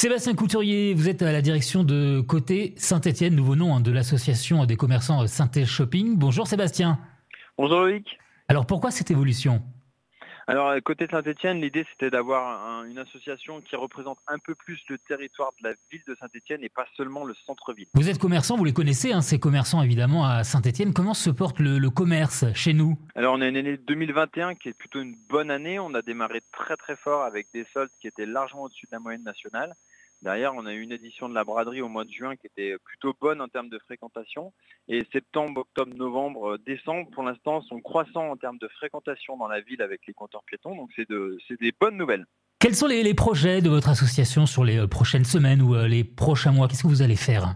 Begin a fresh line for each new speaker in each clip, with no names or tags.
Sébastien Couturier, vous êtes à la direction de Côté Saint-Etienne, nouveau nom hein, de l'association des commerçants Synthé Shopping. Bonjour Sébastien.
Bonjour Loïc.
Alors pourquoi cette évolution?
Alors, côté Saint-Etienne, l'idée c'était d'avoir une association qui représente un peu plus le territoire de la ville de Saint-Etienne et pas seulement le centre-ville.
Vous êtes commerçant, vous les connaissez, hein, ces commerçants évidemment à Saint-Etienne. Comment se porte le, commerce chez nous?
Alors, on a une année 2021 qui est plutôt une bonne année. On a démarré très très fort avec des soldes qui étaient largement au-dessus de la moyenne nationale. Derrière, on a eu une édition de la braderie au mois de juin qui était plutôt bonne en termes de fréquentation. Et septembre, octobre, novembre, euh, décembre, pour l'instant, sont croissants en termes de fréquentation dans la ville avec les compteurs piétons. Donc, c'est de, des bonnes nouvelles.
Quels sont les, projets de votre association sur les euh, prochaines semaines ou euh, les prochains mois? Qu'est-ce que vous allez faire?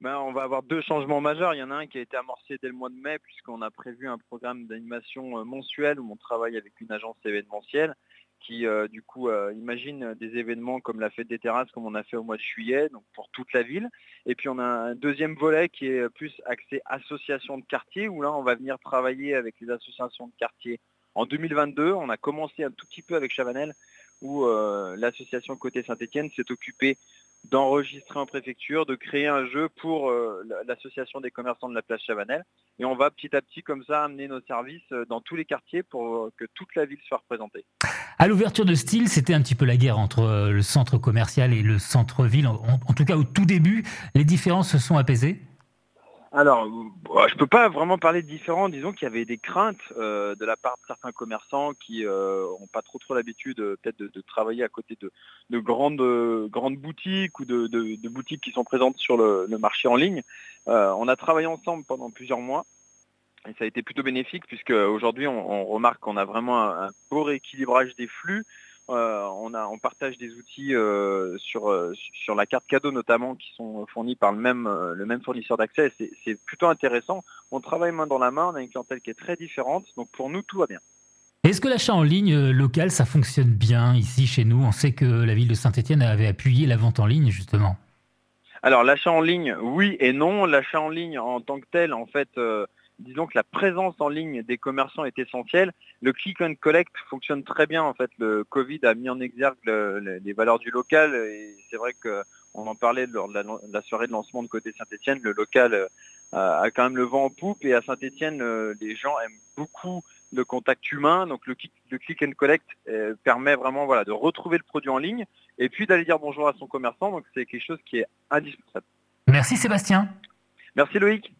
Ben, on va avoir deux changements majeurs. Il y en a un qui a été amorcé dès le mois de mai, puisqu'on a prévu un programme d'animation mensuel où on travaille avec une agence événementielle qui euh, du coup euh, imagine des événements comme la fête des terrasses comme on a fait au mois de juillet, donc pour toute la ville. Et puis on a un deuxième volet qui est plus axé association de quartier, où là on va venir travailler avec les associations de quartier en 2022. On a commencé un tout petit peu avec Chavanel, où euh, l'association Côté Saint-Etienne s'est occupée d'enregistrer en préfecture, de créer un jeu pour euh, l'association des commerçants de la place Chavanel. Et on va petit à petit comme ça amener nos services euh, dans tous les quartiers pour euh, que toute la ville soit représentée.
À l'ouverture de Style, c'était un petit peu la guerre entre le centre commercial et le centre-ville. en, tout cas, au tout début, les différences se sont apaisées
alors, je peux pas vraiment parler de différents. Disons qu'il y avait des craintes euh, de la part de certains commerçants qui n'ont euh, pas trop trop l'habitude euh, peut-être de, travailler à côté de, grandes, grandes boutiques ou de, boutiques qui sont présentes sur le, marché en ligne. on a travaillé ensemble pendant plusieurs mois et ça a été plutôt bénéfique puisque aujourd'hui on, remarque qu'on a vraiment un beau rééquilibrage des flux. Euh, on, a, on partage des outils euh, sur, euh, sur la carte cadeau notamment qui sont fournis par le même, le même fournisseur d'accès. C'est plutôt intéressant. On travaille main dans la main, on a une clientèle qui est très différente. Donc pour nous, tout va bien.
Est-ce que l'achat en ligne local, ça fonctionne bien ici chez nous? On sait que la ville de Saint-Etienne avait appuyé la vente en ligne justement.
Alors l'achat en ligne, oui et non. L'achat en ligne en tant que tel, en fait, disons que la présence en ligne des commerçants est essentielle. Le click and collect fonctionne très bien. En fait, le Covid a mis en exergue les valeurs du local et c'est vrai qu'on en parlait lors de la, soirée de lancement de côté Saint-Etienne. Le local euh, a quand même le vent en poupe et à Saint-Etienne, euh, les gens aiment beaucoup le contact humain. Donc le click, and collect euh, permet vraiment voilà, de retrouver le produit en ligne et puis d'aller dire bonjour à son commerçant. Donc c'est quelque chose qui est indispensable.
Merci Sébastien.
Merci Loïc.